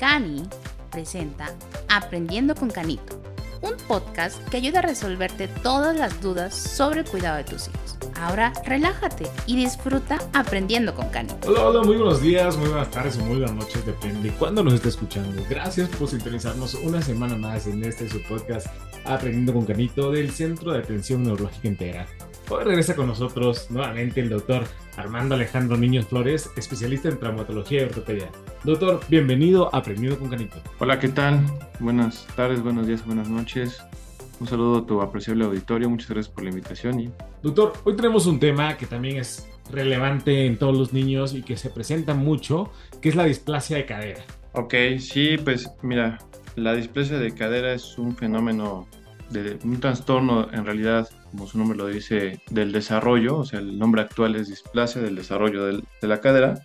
Cani presenta Aprendiendo con Canito, un podcast que ayuda a resolverte todas las dudas sobre el cuidado de tus hijos. Ahora relájate y disfruta aprendiendo con Canito. Hola, hola, muy buenos días, muy buenas tardes o muy buenas noches, depende de cuándo nos esté escuchando. Gracias por sintonizarnos una semana más en este su podcast Aprendiendo con Canito del Centro de Atención Neurológica Integral. Hoy regresa con nosotros nuevamente el doctor Armando Alejandro Niños Flores, especialista en traumatología y ortopedia. Doctor, bienvenido a Aprendiendo con Canito. Hola, ¿qué tal? Buenas tardes, buenos días, buenas noches. Un saludo a tu apreciable auditorio, muchas gracias por la invitación. Y... Doctor, hoy tenemos un tema que también es relevante en todos los niños y que se presenta mucho, que es la displasia de cadera. Ok, sí, pues mira, la displasia de cadera es un fenómeno de un trastorno en realidad como su nombre lo dice, del desarrollo, o sea, el nombre actual es displasia del desarrollo de la cadera,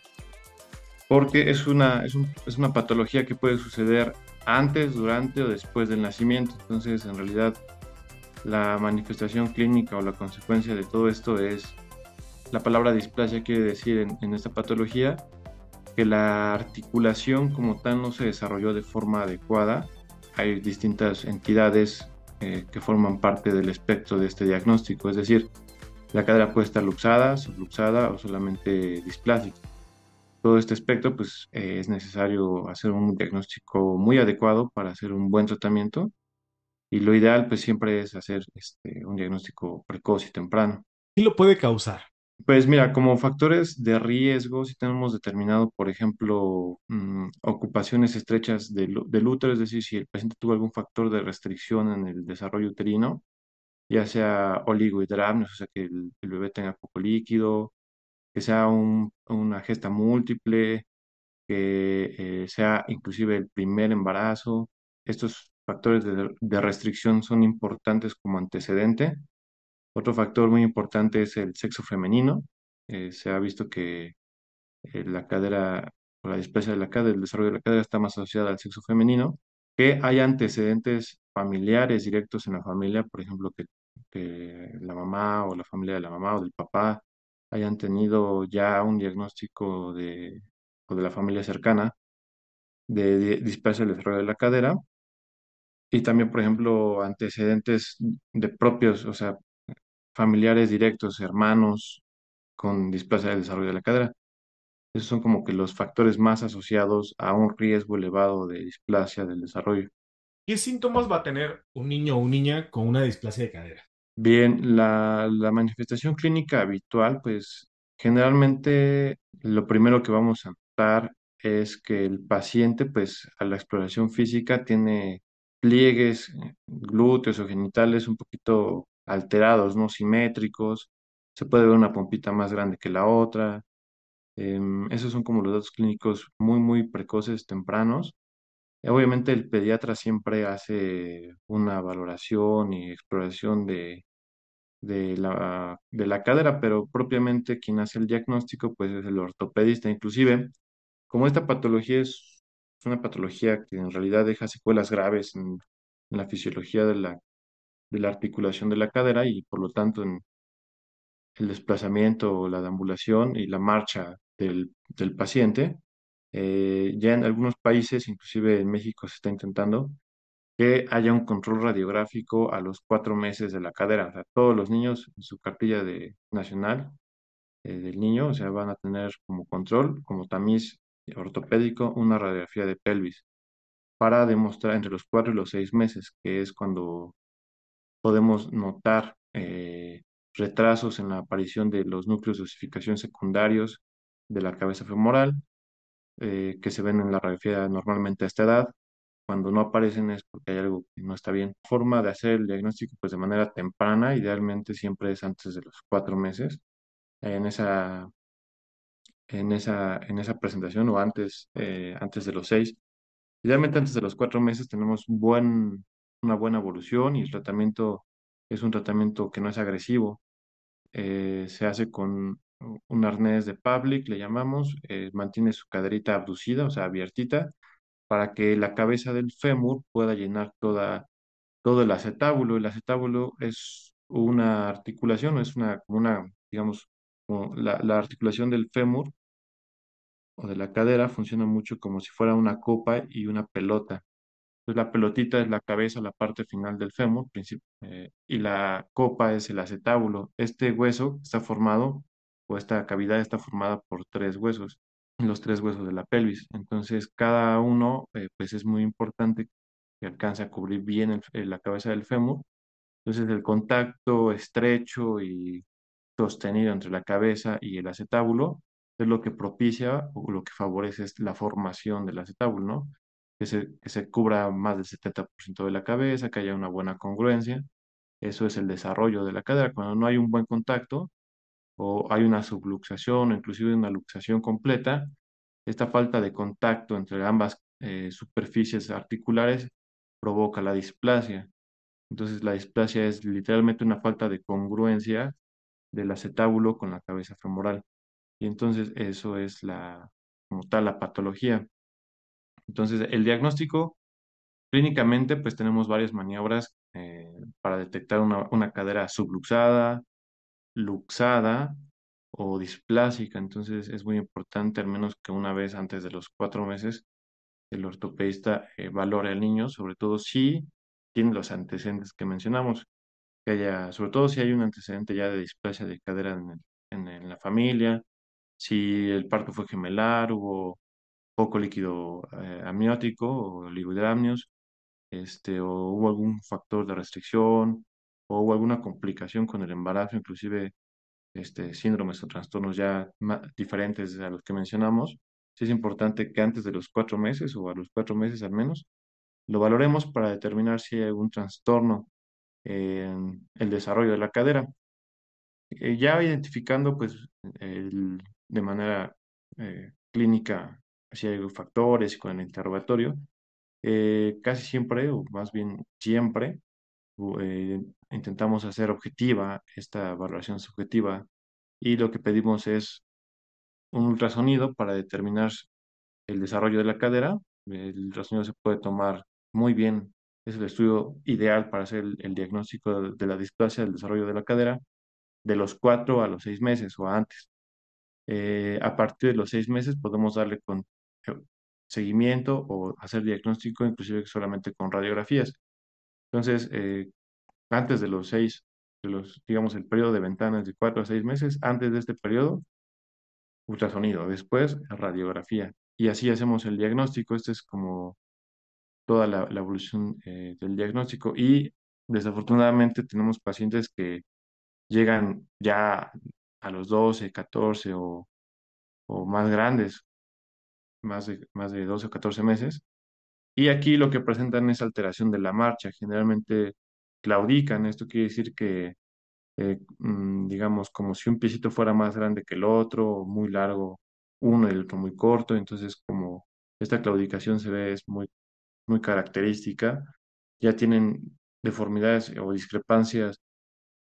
porque es una, es, un, es, una patología que puede suceder antes, durante o después del nacimiento. Entonces, en realidad, la manifestación clínica o la consecuencia de todo esto es, la palabra displasia quiere decir en, en esta patología que la articulación como tal no se desarrolló de forma adecuada. Hay distintas entidades eh, que forman parte del espectro de este diagnóstico, es decir, la cadera puede estar luxada, subluxada o solamente displásica. Todo este espectro, pues eh, es necesario hacer un diagnóstico muy adecuado para hacer un buen tratamiento y lo ideal, pues siempre es hacer este, un diagnóstico precoz y temprano. ¿Qué lo puede causar? Pues mira, como factores de riesgo, si tenemos determinado, por ejemplo, mm, ocupaciones estrechas del, útero, es decir, si el paciente tuvo algún factor de restricción en el desarrollo uterino, ya sea oligohidramnios, o sea, que el, bebé tenga poco líquido, que sea una gesta múltiple, que eh, sea inclusive el primer embarazo. Estos factores de restricción son importantes como antecedente otro factor muy importante es el sexo femenino. Eh, se ha visto que eh, la cadera o la displasia de la cadera, el desarrollo de la cadera está más asociada al sexo femenino, que hay antecedentes familiares directos en la familia, por ejemplo, que, la mamá o la familia de la mamá o del papá hayan tenido ya un diagnóstico de, o de la familia cercana de, de displasia del desarrollo de la cadera. Y también, por ejemplo, antecedentes de propios, o sea, familiares directos, hermanos con displasia del desarrollo de la cadera. Esos son como que los factores más asociados a un riesgo elevado de displasia del desarrollo. ¿Qué síntomas va a tener un niño o una niña con una displasia de cadera? Bien, la, la manifestación clínica habitual, pues generalmente lo primero que vamos a notar es que el paciente, pues a la exploración física, tiene pliegues glúteos o genitales un poquito alterados, no simétricos, se puede ver una pompita más grande que la otra. Em, esos son como los datos clínicos muy, muy precoces, tempranos. Obviamente el pediatra siempre hace una valoración y exploración de, de, la, de la cadera, pero propiamente quien hace el diagnóstico pues es el ortopedista. Inclusive, como esta patología es una patología que en realidad deja secuelas graves en la fisiología de la de la articulación de la cadera y por lo tanto en el desplazamiento, la deambulación y la marcha del, del paciente. Eh, ya en algunos países, inclusive en México, se está intentando que haya un control radiográfico a los cuatro meses de la cadera. O todos los niños en su cartilla de, nacional eh, del niño, o van a tener como control, como tamiz ortopédico, una radiografía de pelvis para demostrar entre los cuatro y los seis meses, que es cuando podemos notar eh, retrasos en la aparición de los núcleos de osificación secundarios de la cabeza femoral, eh, que se ven en la radiografía normalmente a esta edad. Cuando no aparecen es porque hay algo que no está bien. Forma de hacer el diagnóstico pues de manera temprana, idealmente siempre es antes de los cuatro meses. En esa, en esa, en esa presentación o antes, eh, antes de los seis. Idealmente antes de los cuatro meses tenemos buen, una buena evolución y el tratamiento es un tratamiento que no es agresivo. Eh, se hace con un arnés de public, le llamamos, eh, mantiene su caderita abducida, o sea, abiertita, para que la cabeza del fémur pueda llenar toda, todo el acetábulo. El acetábulo es una articulación, es una, digamos, la articulación del fémur o de la cadera funciona mucho como si fuera una copa y una pelota. Entonces, la pelotita es la cabeza, la parte final del fémur, eh, y la copa es el acetábulo. Este hueso está formado, o esta cavidad está formada por tres huesos, los tres huesos de la pelvis. Entonces, cada uno, eh, pues es muy importante que alcance a cubrir bien la cabeza del fémur. Entonces, el contacto estrecho y sostenido entre la cabeza y el acetábulo es lo que propicia o lo que favorece la formación del acetábulo, ¿no? Que se, que se cubra más del 70% de la cabeza, que haya una buena congruencia. Eso es el desarrollo de la cadera. Cuando no hay un buen contacto o hay una subluxación o inclusive una luxación completa, esta falta de contacto entre ambas eh, superficies articulares provoca la displasia. Entonces la displasia es literalmente una falta de congruencia del acetábulo con la cabeza femoral. Y entonces eso es la, como tal, la patología. Entonces, el diagnóstico, clínicamente, pues tenemos varias maniobras eh, para detectar una, una, cadera subluxada, luxada o displásica. Entonces, es muy importante, al menos que una vez antes de los cuatro meses, el ortopedista valore al niño, sobre todo si tiene los antecedentes que mencionamos, que haya, sobre todo si hay un antecedente ya de displasia de cadera en, en, la familia, si el parto fue gemelar, hubo poco líquido eh, amniótico o lipidamnios, este, o hubo algún factor de restricción, o hubo alguna complicación con el embarazo, inclusive este, síndromes o trastornos ya diferentes a los que mencionamos, sí es importante que antes de los cuatro meses o a los cuatro meses al menos, lo valoremos para determinar si hay algún trastorno en el desarrollo de la cadera. Eh, ya identificando pues de manera eh, clínica si hay factores con el interrogatorio, eh, casi siempre, o más bien siempre, intentamos hacer objetiva esta valoración subjetiva y lo que pedimos es un ultrasonido para determinar el desarrollo de la cadera. El ultrasonido se puede tomar muy bien, es el estudio ideal para hacer el, diagnóstico de, la displasia del desarrollo de la cadera de los cuatro a los seis meses o antes. Eh, a partir de los seis meses podemos darle con eh, seguimiento o hacer diagnóstico, inclusive solamente con radiografías. Entonces, eh, antes de los seis, de los, digamos, el periodo de ventanas de cuatro a seis meses, antes de este periodo, ultrasonido, después radiografía. Y así hacemos el diagnóstico. Esta es como toda la, evolución del diagnóstico. Y desafortunadamente tenemos pacientes que llegan ya a los 12, 14 o, o más grandes, más de, más de 12 o 14 meses. Y aquí lo que presentan es alteración de la marcha. Generalmente claudican. Esto quiere decir que, eh, mm, digamos, como si un piecito fuera más grande que el otro, muy largo uno y el otro muy corto. Entonces, como esta claudicación se ve, es muy, muy característica. Ya tienen deformidades o discrepancias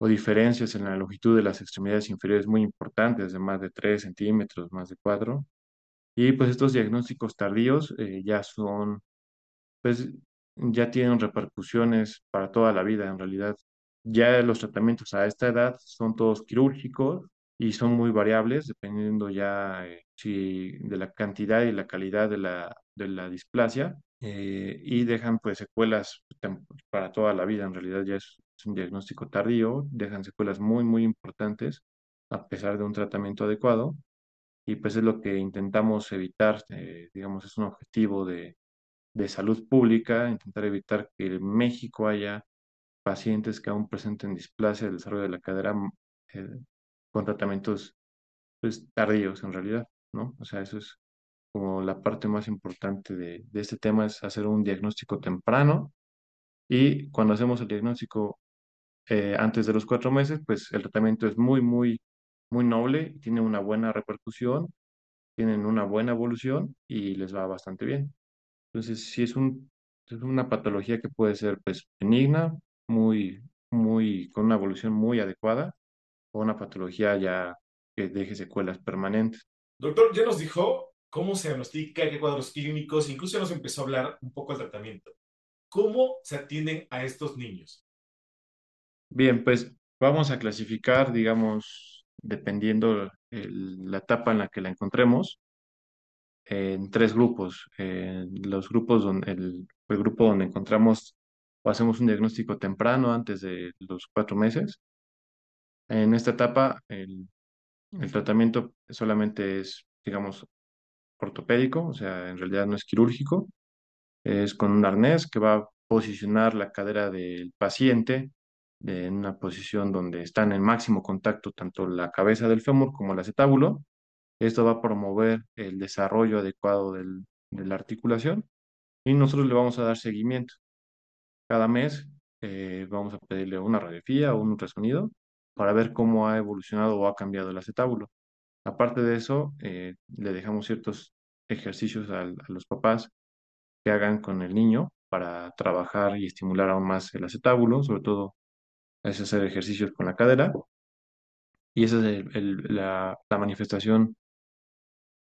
o diferencias en la longitud de las extremidades inferiores muy importantes, de más de 3 centímetros, más de 4. Y pues estos diagnósticos tardíos eh, ya son, pues ya tienen repercusiones para toda la vida en realidad. Ya los tratamientos a esta edad son todos quirúrgicos y son muy variables dependiendo ya eh, si de la cantidad y la calidad de la, de la displasia eh, y dejan pues secuelas para toda la vida. En realidad ya es, un diagnóstico tardío, dejan secuelas muy, muy importantes a pesar de un tratamiento adecuado. Y pues es lo que intentamos evitar, eh, digamos, es un objetivo de, de salud pública, intentar evitar que en México haya pacientes que aún presenten displasia del desarrollo de la cadera eh, con tratamientos pues, tardíos en realidad, ¿no? O sea, eso es como la parte más importante de, este tema es hacer un diagnóstico temprano y cuando hacemos el diagnóstico eh, antes de los cuatro meses, pues el tratamiento es muy, muy, muy noble, tiene una buena repercusión, tienen una buena evolución y les va bastante bien. Entonces, si es, un, es una patología que puede ser pues benigna, muy, muy, con una evolución muy adecuada, o una patología ya que deje secuelas permanentes. Doctor, ya nos dijo cómo se diagnostica, qué cuadros clínicos, incluso nos empezó a hablar un poco del tratamiento. ¿Cómo se atienden a estos niños? Bien, pues vamos a clasificar, digamos, dependiendo la etapa en la que la encontremos, en tres grupos. los grupos donde el, el grupo donde encontramos o hacemos un diagnóstico temprano antes de los cuatro meses. En esta etapa, el, el tratamiento solamente es, digamos, ortopédico, o sea, en realidad no es quirúrgico, es con un arnés que va a posicionar la cadera del paciente en una posición donde están en máximo contacto tanto la cabeza del fémur como el acetábulo. Esto va a promover el desarrollo adecuado del, de la articulación y nosotros le vamos a dar seguimiento. Cada mes eh, vamos a pedirle una radiografía o un ultrasonido para ver cómo ha evolucionado o ha cambiado el acetábulo. Aparte de eso, eh, le dejamos ciertos ejercicios a, los papás que hagan con el niño para trabajar y estimular aún más el acetábulo, sobre todo es hacer ejercicios con la cadera. Y esa es la, manifestación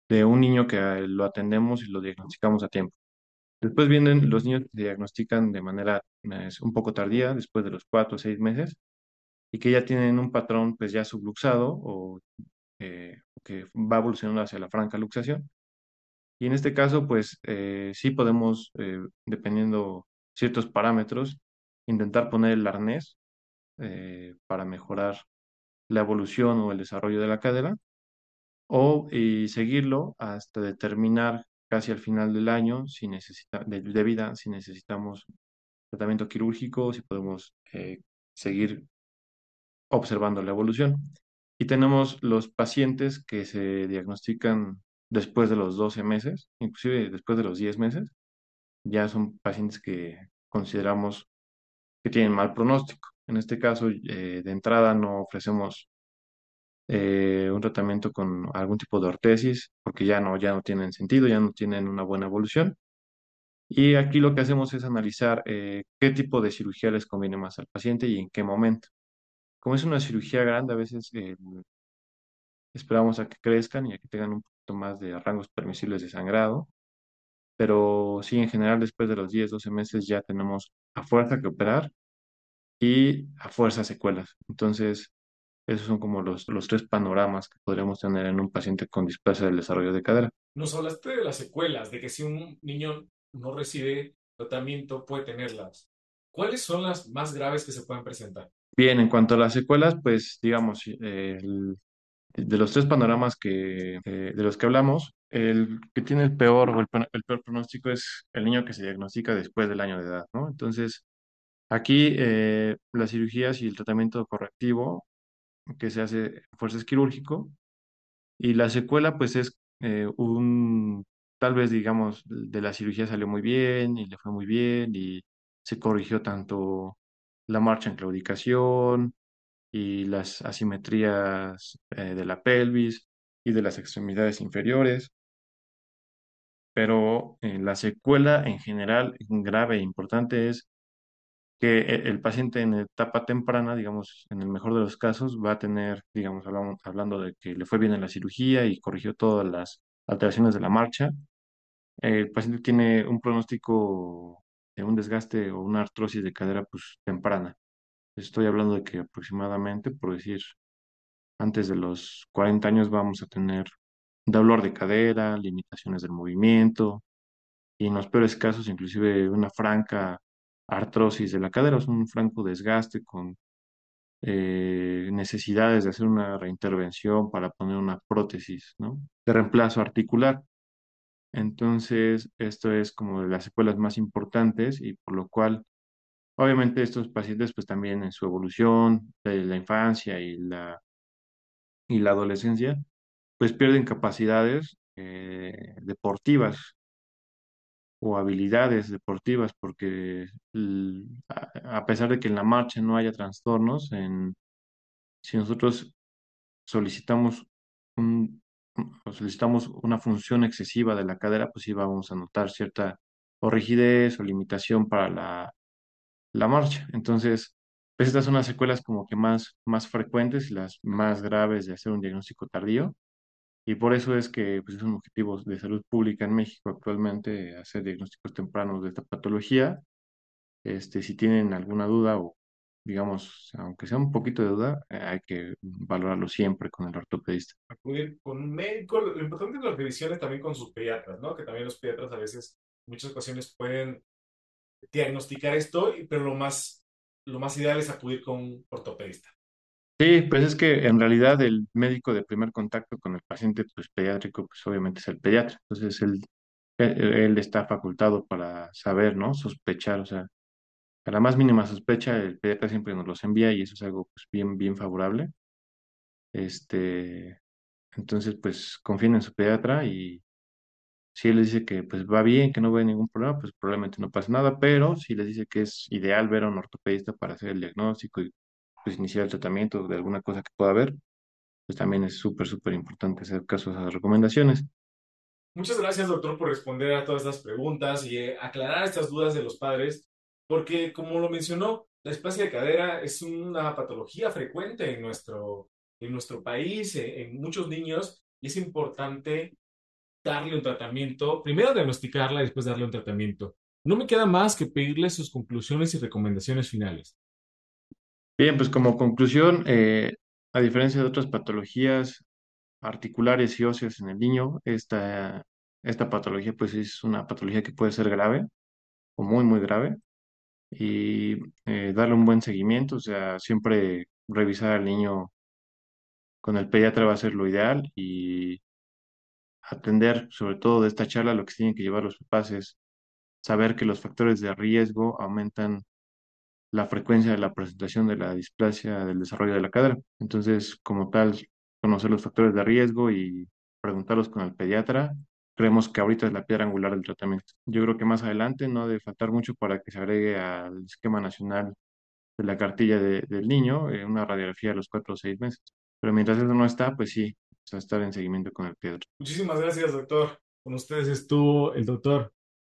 de un niño que lo atendemos y lo diagnosticamos a tiempo. Después vienen los niños que se diagnostican de manera un poco tardía, después de los cuatro o seis meses, y que ya tienen un patrón pues ya subluxado o eh, que va evolucionando hacia la franca luxación. Y en este caso, pues eh, sí podemos, eh, dependiendo ciertos parámetros, intentar poner el arnés para mejorar la evolución o el desarrollo de la cadera o seguirlo hasta determinar casi al final del año si necesita, de, vida si necesitamos tratamiento quirúrgico, si podemos seguir observando la evolución. Y tenemos los pacientes que se diagnostican después de los 12 meses, inclusive después de los 10 meses, ya son pacientes que consideramos que tienen mal pronóstico. En este caso, eh, de entrada no ofrecemos eh, un tratamiento con algún tipo de ortesis, porque ya no, ya no tienen sentido, ya no tienen una buena evolución. Y aquí lo que hacemos es analizar eh, qué tipo de cirugía les conviene más al paciente y en qué momento. Como es una cirugía grande, a veces esperamos a que crezcan y a que tengan un poquito más de rangos permisibles de sangrado. Pero sí, en general, después de los 10, 12 meses ya tenemos a fuerza que operar y a fuerza secuelas. Entonces, esos son como los, los tres panoramas que podríamos tener en un paciente con displasia del desarrollo de cadera. Nos hablaste de las secuelas, de que si un niño no recibe tratamiento puede tenerlas. ¿Cuáles son las más graves que se pueden presentar? Bien, en cuanto a las secuelas, pues digamos, de los tres panoramas que, eh, de los que hablamos, el que tiene el peor o el, peor pronóstico es el niño que se diagnostica después del año de edad, ¿no? Entonces, aquí eh, las cirugías y el tratamiento correctivo que se hace quirúrgico y la secuela pues es eh, un, tal vez digamos, de la cirugía salió muy bien y le fue muy bien y se corrigió tanto la marcha en claudicación y las asimetrías eh, de la pelvis y de las extremidades inferiores. Pero eh, la secuela en general grave e importante es que e, el paciente en etapa temprana, digamos, en el mejor de los casos, va a tener, digamos, hablando de que le fue bien en la cirugía y corrigió todas las alteraciones de la marcha, el paciente tiene un pronóstico de un desgaste o una artrosis de cadera pues temprana. Estoy hablando de que aproximadamente, por decir, antes de los 40 años vamos a tener dolor de cadera, limitaciones del movimiento y en los peores casos inclusive una franca artrosis de la cadera, es un franco desgaste con eh, necesidades de hacer una reintervención para poner una prótesis ¿no? de reemplazo articular. Entonces, esto es como de las secuelas más importantes y por lo cual, obviamente, estos pacientes, pues también en su evolución de la infancia y la, y la adolescencia, pues pierden capacidades eh, deportivas o habilidades deportivas, porque a pesar de que en la marcha no haya trastornos, en, si nosotros solicitamos un, solicitamos una función excesiva de la cadera, pues sí vamos a notar cierta o rigidez o limitación para la, la marcha. Entonces, pues estas son las secuelas como que más, más frecuentes y las más graves de hacer un diagnóstico tardío. Y por eso es que pues, es un objetivo de salud pública en México actualmente hacer diagnósticos tempranos de esta patología. Este, si tienen alguna duda o digamos, aunque sea un poquito de duda, eh, hay que valorarlo siempre con el ortopedista. Acudir con un médico, lo importante es las revisiones también con sus pediatras, ¿no? Que también los pediatras a veces, en muchas ocasiones pueden diagnosticar esto, pero lo más, lo más ideal es acudir con un ortopedista. Sí, pues es que en realidad el médico de primer contacto con el paciente pues, pediátrico, pues obviamente es el pediatra. Entonces él, él, está facultado para saber, ¿no? Sospechar, o sea, a la más mínima sospecha, el pediatra siempre nos los envía y eso es algo pues, bien, bien favorable. Este, entonces, pues confíen en su pediatra y si él les dice que pues va bien, que no ve ningún problema, pues probablemente no pasa nada, pero si les dice que es ideal ver a un ortopedista para hacer el diagnóstico y pues iniciar el tratamiento de alguna cosa que pueda haber, pues también es súper, súper importante hacer caso a esas recomendaciones. Muchas gracias, doctor, por responder a todas estas preguntas y eh, aclarar estas dudas de los padres, porque como lo mencionó, la displasia de cadera es una patología frecuente en nuestro, en nuestro país, eh, en muchos niños, y es importante darle un tratamiento, primero diagnosticarla y después darle un tratamiento. No me queda más que pedirle sus conclusiones y recomendaciones finales. Bien, pues como conclusión, eh, a diferencia de otras patologías articulares y óseas en el niño, esta, esta patología pues es una patología que puede ser grave o muy, muy grave y eh, darle un buen seguimiento, o sea, siempre revisar al niño con el pediatra va a ser lo ideal y atender sobre todo de esta charla lo que tienen que llevar los papás es saber que los factores de riesgo aumentan la frecuencia de la presentación de la displasia del desarrollo de la cadera. Entonces, como tal, conocer los factores de riesgo y preguntarlos con el pediatra, creemos que ahorita es la piedra angular del tratamiento. Yo creo que más adelante no debe faltar mucho para que se agregue al esquema nacional de la cartilla del niño eh, una radiografía a los cuatro o seis meses. Pero mientras eso no está, pues sí, a estar en seguimiento con el pediatra. Muchísimas gracias, doctor. Con ustedes estuvo el doctor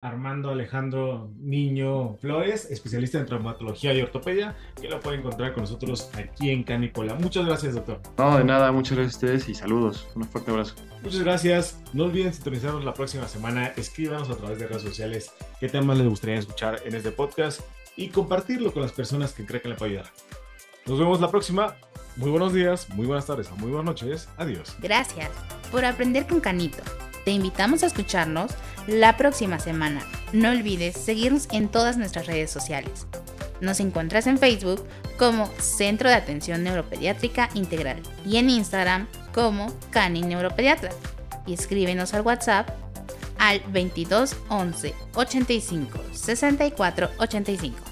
Armando Alejandro Niño Flores, especialista en traumatología y ortopedia, que lo puede encontrar con nosotros aquí en Canicola. Muchas gracias, doctor. No, de nada, muchas gracias a ustedes y saludos. Un fuerte abrazo. Muchas gracias. No olviden sintonizarnos la próxima semana. Escríbanos a través de redes sociales qué temas les gustaría escuchar en este podcast y compartirlo con las personas que creen que le puede ayudar. Nos vemos la próxima. Muy buenos días, muy buenas tardes o muy buenas noches. Adiós. Gracias por aprender con Canito. Te invitamos a escucharnos la próxima semana. No olvides seguirnos en todas nuestras redes sociales. Nos encuentras en Facebook como Centro de Atención Neuropediátrica Integral y en Instagram como Cani Neuropediatra. Y escríbenos al WhatsApp al 22 11 85 64 85.